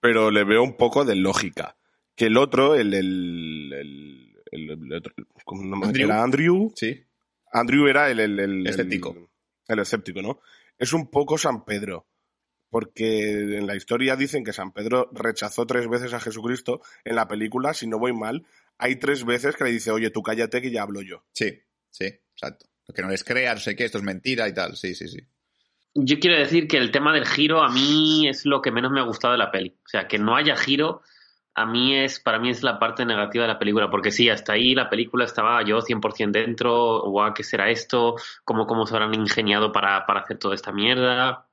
pero le veo un poco de lógica. Que el otro, el, el, el, el- otro, ¿cómo no Andrew. era Andrew, Sí. Andrew era el, el, el- Escéptico. El, el escéptico, ¿no? Es un poco San Pedro. Porque en la historia dicen que San Pedro rechazó tres veces a Jesucristo. En la película, si no voy mal, hay tres veces que le dice, oye, tú cállate que ya hablo yo. Sí, sí, exacto. Que no les crea, no sé qué, esto es mentira y tal. Sí, sí, sí. Yo quiero decir que el tema del giro a mí es lo que menos me ha gustado de la peli. O sea, que no haya giro, a mí es, para mí es la parte negativa de la película. Porque sí, hasta ahí la película estaba yo 100% dentro. Guau, ¿qué será esto? ¿Cómo, cómo se habrán ingeniado para, para hacer toda esta mierda?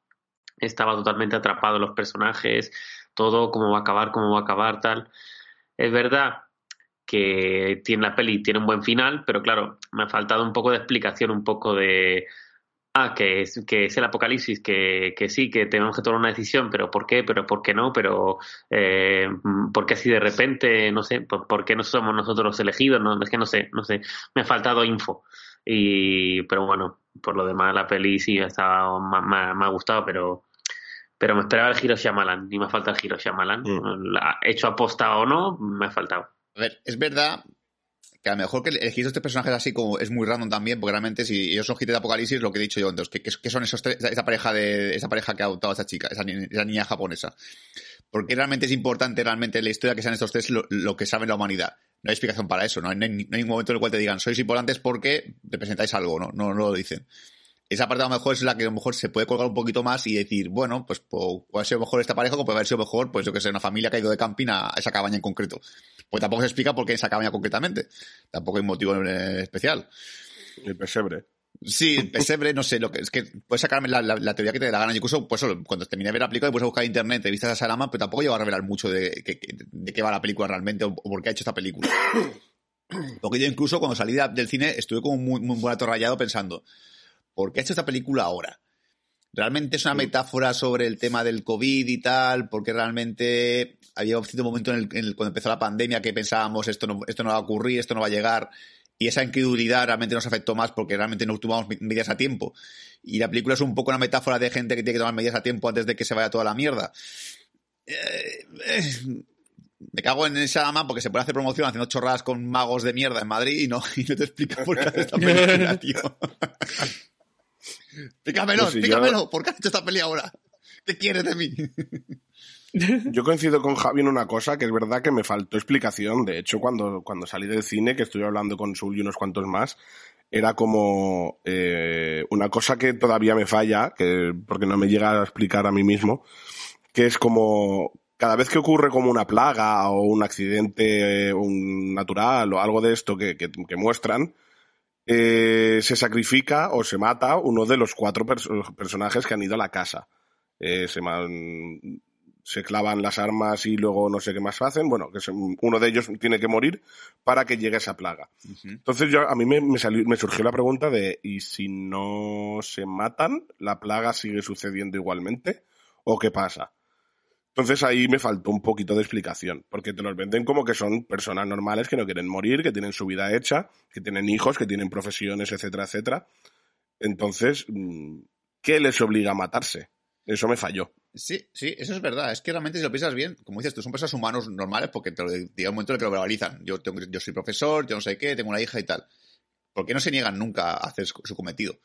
Estaba totalmente atrapado los personajes. Todo, cómo va a acabar, cómo va a acabar, tal. Es verdad que tiene la peli tiene un buen final, pero claro, me ha faltado un poco de explicación, un poco de ah, que es, que es el apocalipsis, que, que sí, que tenemos que tomar una decisión, pero ¿por qué? Pero ¿por qué no? Pero eh, ¿por qué así de repente? No sé, ¿por, por qué no somos nosotros los elegidos? No, es que no sé, no sé, me ha faltado info. Y, pero bueno, por lo demás la peli sí me, estaba, me, me- me ha gustado, pero pero me esperaba el giro Shyamalan y me falta el giro Shyamalan. Mm. Hecho aposta o no, me ha faltado. A ver, es verdad que a lo mejor que elegir estos personajes así como es muy random también, porque realmente si ellos son hit de apocalipsis, lo que he dicho yo antes, que, son esos tres, esa pareja de esa pareja que ha adoptado a esa chica, esa, ni- esa niña japonesa. Porque realmente es importante realmente en la historia que sean estos tres lo, que sabe la humanidad. No hay explicación para eso, no no hay no hay ningún momento en el cual te digan sois importantes porque representáis algo, no, no, no lo dicen. Esa parte a lo mejor es la que a lo mejor se puede colgar un poquito más y decir, bueno, pues puede sido mejor esta pareja o puede haber sido mejor, pues yo que sé, una familia que ha ido de camping a esa cabaña en concreto. Pues tampoco se explica por qué esa cabaña concretamente. Tampoco hay motivo eh, especial. El pesebre. Sí, el pesebre, no sé, lo que es que puedes sacarme la, la- la teoría que te dé la gana. Yo incluso, pues cuando terminé de ver la película, puse a buscar en internet entrevistas a Salama, pero tampoco llego a revelar mucho de, que- de qué va la película realmente o, o por qué ha hecho esta película. Porque yo incluso cuando salí de- del cine estuve como muy, muy rayado pensando, ¿por qué ha hecho esta película ahora? ¿Realmente es una metáfora sobre el tema del COVID y tal? Porque realmente había un cierto momento en el, en el- cuando empezó la pandemia que pensábamos esto no, esto no va a ocurrir, esto no va a llegar. Y esa incredulidad realmente nos afectó más porque realmente no tomamos me- medidas a tiempo. Y la película es un poco una metáfora de gente que tiene que tomar medidas a tiempo antes de que se vaya toda la mierda. Eh, eh, me cago en esa ama porque se puede hacer promoción haciendo chorradas con magos de mierda en Madrid y no, y no te explica por qué hace esta película, tío. Explícamelo, Pues sí, yo- explícamelo. ¿Por qué has hecho esta peli ahora? ¿Qué quieres de mí? Yo coincido con Javi en una cosa, que es verdad que me faltó explicación. De hecho, cuando, cuando salí del cine, que estuve hablando con Sul y unos cuantos más, era como eh, una cosa que todavía me falla, que, porque no me llega a explicar a mí mismo, que es como cada vez que ocurre como una plaga o un accidente eh, un natural o algo de esto que, que- que muestran, eh, se sacrifica o se mata uno de los cuatro pers- personajes que han ido a la casa. Eh, se, clavan las armas y luego no sé qué más hacen. Bueno, que se- uno de ellos tiene que morir para que llegue esa plaga. Entonces yo, a mí me, me salió- me surgió la pregunta de, ¿y si no se matan, la plaga sigue sucediendo igualmente? ¿O qué pasa? Entonces ahí me faltó un poquito de explicación, porque te los venden como que son personas normales que no quieren morir, que tienen su vida hecha, que tienen hijos, que tienen profesiones, etcétera, etcétera. Entonces, mm, ¿qué les obliga a matarse? Eso me falló. Sí, sí, eso es verdad. Es que realmente si lo piensas bien, como dices tú, son personas humanos normales porque te lo, llega un momento en el que lo verbalizan. Yo, tengo, yo soy profesor, yo no sé qué, tengo una hija y tal. ¿Por qué no se niegan nunca a hacer su su cometido?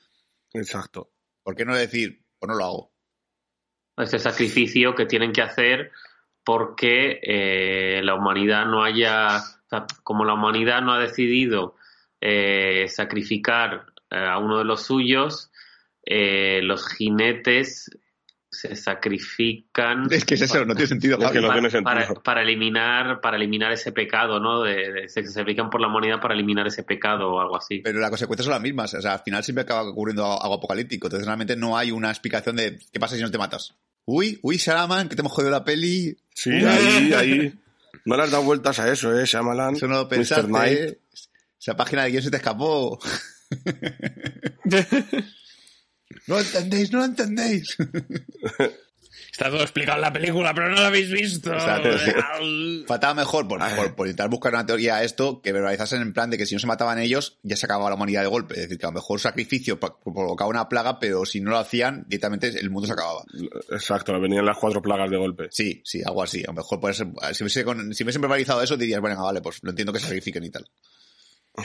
Exacto. ¿Por qué no decir, pues no lo hago? Ese sacrificio que tienen que hacer porque eh, la humanidad no haya, como la humanidad no ha decidido eh, sacrificar eh, a uno de los suyos, eh, los jinetes se sacrifican Es que es eso, no tiene sentido. Es que no para, tiene sentido. para- para eliminar para eliminar ese pecado, ¿no? De, de- se sacrifican por la humanidad para eliminar ese pecado o algo así. Pero las consecuencias son las mismas. O sea, al final siempre acaba ocurriendo algo apocalíptico. Entonces realmente no hay una explicación de qué pasa si no te matas. Uy, uy, Sharaman, que te hemos jodido la peli. Sí, ahí, ahí. No le has dado vueltas a eso, ¿eh, Shyamalan? Eso no lo Mr. pensaste. Knight. ¿eh? Esa página de guion se te escapó. No lo entendéis, no lo entendéis. Está todo explicado en la película, pero no lo habéis visto. Faltaba mejor por, por, por intentar buscar una teoría a esto que verbalizasen en plan de que si no se mataban ellos, ya se acababa la humanidad de golpe. Es decir, que a lo mejor un sacrificio pro- provocaba una plaga, pero si no lo hacían, directamente el mundo se acababa. Exacto, venían las cuatro plagas de golpe. Sí, sí, algo así. A lo mejor puede ser, si hubiese, con- si hubiesen verbalizado eso, dirías, bueno, vale, pues lo entiendo que se sacrifiquen y tal.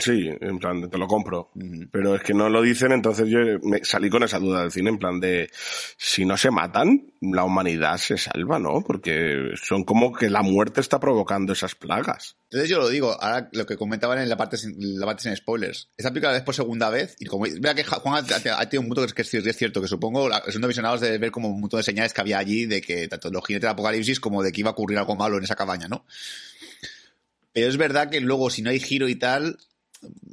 Sí, en plan, te lo compro. Pero es que no lo dicen, entonces yo me salí con esa duda del cine, en plan de, si no se matan, la humanidad se salva, ¿no? Porque son como que la muerte está provocando esas plagas. Entonces yo lo digo, ahora lo que comentaban en la parte sin, la parte sin spoilers. Esta película la ves por segunda vez y como vea que Juan ha, tenido un punto que es, que es cierto, que supongo son visionados de ver como un montón de señales que había allí de que tanto los jinetes del apocalipsis como de que iba a ocurrir algo malo en esa cabaña, ¿no? Pero es verdad que luego si no hay giro y tal,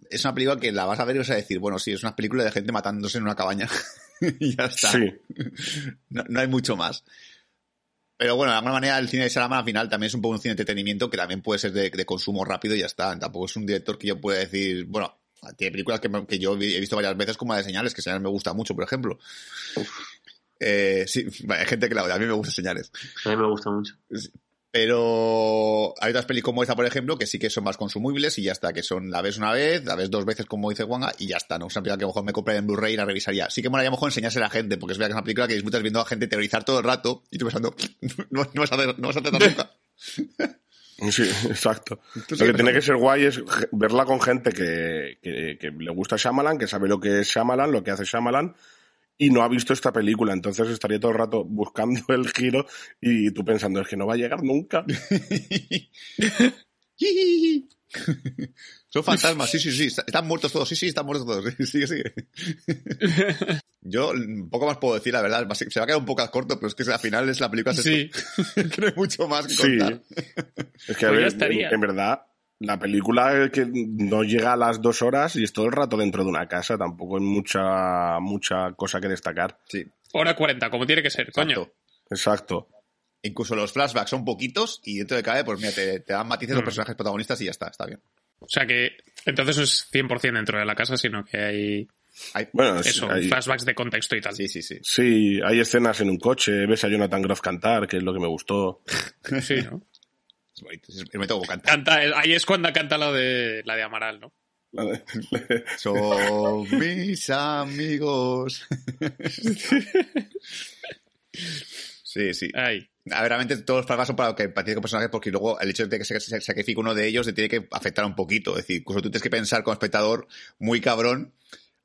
es una película que la vas a ver y vas a decir, bueno, sí, es una película de gente matándose en una cabaña. y ya está. Sí, No, no hay mucho más. Pero bueno, de alguna manera el cine de Salaman al final también es un poco un cine de entretenimiento que también puede ser de, de consumo rápido y ya está. Tampoco es un director que yo pueda decir, bueno, tiene películas que, que yo he visto varias veces como la de Señales, que Señales me gusta mucho, por ejemplo. Eh, sí, hay gente que la odia, a mí me gusta Señales. A mí me gusta mucho. Pero hay otras pelis como esta, por ejemplo, que sí que son más consumibles y ya está, que son la ves una vez, la ves dos veces, como dice Juanga, y ya está, ¿no? Es una película que a lo mejor me compré en Blu-ray y la revisaría. Sí que molaría a lo mejor enseñarse a la gente, porque es verdad que es una película que disfrutas viendo a gente teorizar todo el rato y tú pensando, no, no vas a hacer, no vas a hacer nunca. sí, exacto. Lo que tiene que ser guay es verla con gente que, que, que le gusta Shyamalan, que sabe lo que es Shyamalan, lo que hace Shyamalan, y no ha visto esta película. Entonces estaría todo el rato buscando el giro y tú pensando, es que no va a llegar nunca. Son fantasmas, sí, sí, sí. está- Están muertos todos, sí, sí, están muertos todos. Sigue, sigue. Yo un poco más puedo decir, la verdad. Se va a quedar un poco corto, pero es que al final es la película. es Sí. esto. que no hay mucho más que Sí. contar. Es que, a Pues ver, en verdad, la película que no llega a las dos horas y es todo el rato dentro de una casa. Tampoco hay mucha, mucha cosa que destacar. Sí, Hora 40, como tiene que ser, coño. exacto. Incluso los flashbacks son poquitos y dentro de cabe, pues mira, te, te dan matices los Mm. personajes protagonistas y ya está, está bien. O sea que entonces no es 100% dentro de la casa, sino que hay Hay- Bueno, es- eso, hay, flashbacks de contexto y tal. Sí, sí, sí. sí, hay escenas en un coche, ves a Jonathan Groff cantar, que es lo que me gustó. Sí, ¿no? Es bonito. Es, bonito como canta. Canta, ahí es cuando canta la de, la de Amaral, ¿no? Son mis amigos. sí, sí. Ahí. A ver, realmente todos los flashbacks son para que empatice con personajes porque luego el hecho de que se se sacrifique uno de ellos te tiene que afectar un poquito. Es decir, incluso tú tienes que pensar como espectador muy cabrón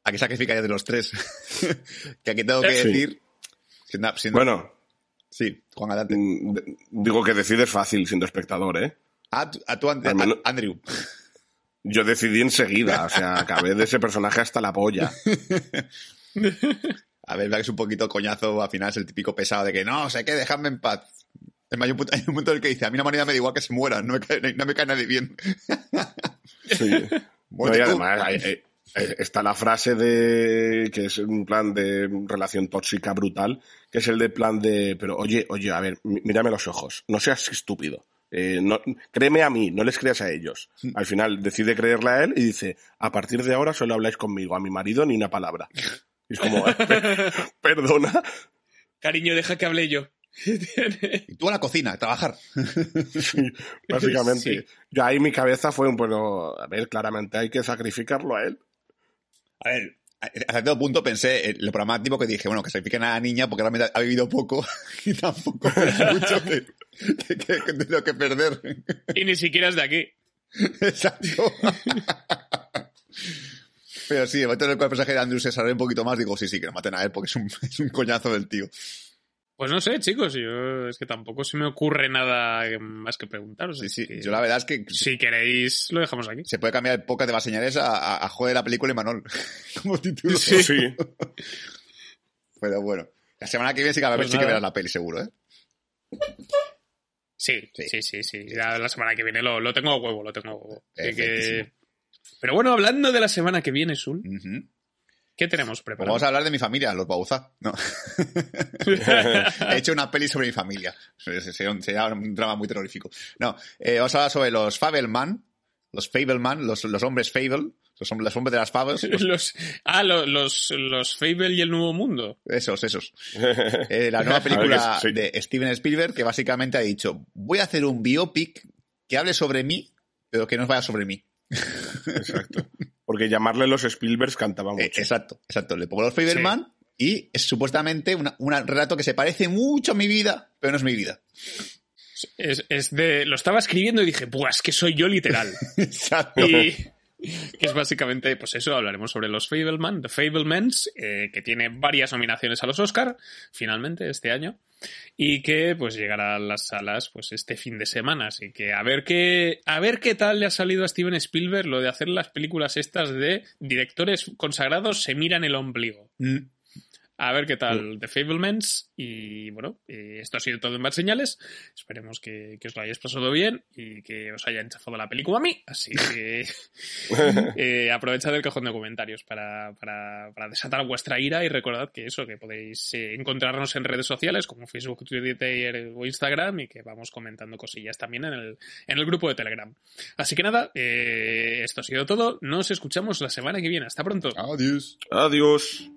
a qué sacrificarías de los tres. que aquí tengo que Sí. decir... siendo- siendo- Bueno, sí, Juan adelante. mm, digo que decides fácil siendo espectador, ¿eh? A tu, a tu Al menos- Andrew. Yo decidí enseguida, o sea, acabé de ese personaje hasta la polla. A ver, que es un poquito coñazo, al final es el típico pesado de que no, sé qué, dejadme en paz. Es más, hay un punto, hay un punto en el que dice, a mí la humanidad me da igual que se mueran, no me cae, no me cae nadie bien. Sí. No, y además hay- hay- hay- está la frase de que es un plan de relación tóxica brutal, que es el de plan de, pero oye, oye, a ver, mí- mírame los ojos, no seas estúpido. Eh, no, créeme a mí, no les creas a ellos. Al final decide creerle a él y dice, a partir de ahora solo habláis conmigo, a mi marido ni una palabra. Y es como, "Per- perdona. Cariño, deja que hable yo. Y tú a la cocina, a trabajar. Sí, básicamente. Sí. Yo ahí mi cabeza fue un bueno, a ver, claramente hay que sacrificarlo a él. A ver, hasta cierto punto pensé, en lo programático que dije, bueno, que sacrifiquen a la niña porque realmente ha vivido poco y tampoco mucho que- de lo que perder. y ni siquiera es de aquí. Exacto. Pero sí, el momento en el cual el personaje de Andrew se sale un poquito más, digo, sí, sí, que lo maten a él porque es un, es un coñazo del tío. Pues no sé, chicos, yo es que tampoco se me ocurre nada más que preguntaros. Sí, sí. que Yo la verdad es que Si queréis, lo dejamos aquí. se puede cambiar el podcast de las señales a, a, a Joder la película y Manol como título. Sí. Pero bueno. La semana que viene sí que, a ver, Pues sí que verás la peli, seguro, ¿eh? Sí, Sí. sí, sí, sí. Ya la semana que viene lo, lo tengo a huevo, lo tengo a huevo. Que-. Pero bueno, hablando de la semana que viene, Sul, Ujú. ¿Qué tenemos preparado? vamos a hablar de mi familia, los Bauza. No. He hecho una peli sobre mi familia. Sería un, drama muy terrorífico. No, eh, vamos a hablar sobre los Fableman, los Fableman, los, los hombres Fable. Los hombres, los hombres de las favas. pues, Los, ah, lo- los, los Fable y el Nuevo Mundo. esos, esos. Eh, la nueva película ver, de Steven Spielberg que básicamente ha dicho, voy a hacer un biopic que hable sobre mí, pero que no vaya sobre mí. Exacto. Porque llamarle los Spielbergs cantaba mucho. Eh, exacto, exacto. Le pongo los Faberman y es supuestamente una- un relato que se parece mucho a mi vida, pero no es mi vida. Es, es de, lo estaba escribiendo y dije, pues es que soy yo literal. Exacto. Y que es básicamente, pues eso, hablaremos sobre los Fableman, The Fablemans, eh, que tiene varias nominaciones a los Oscar, finalmente, este año, y que pues llegará a las salas pues este fin de semana. Así que a ver qué, a ver qué tal le ha salido a Steven Spielberg lo de hacer las películas estas de directores consagrados se miran el ombligo. A ver qué tal The Fablemans. Y bueno, eh, esto ha sido todo en Bad Señales. Esperemos que, que os lo hayáis pasado bien y que os haya enchafado la película a mí. Así que eh, aprovechad el cajón de comentarios para, para, para desatar vuestra ira y recordad que eso, que podéis eh, encontrarnos en redes sociales como Facebook, Twitter o Instagram y que vamos comentando cosillas también en el, en el grupo de Telegram. Así que nada, eh, esto ha sido todo. Nos escuchamos la semana que viene. Hasta pronto. Adiós. Adiós.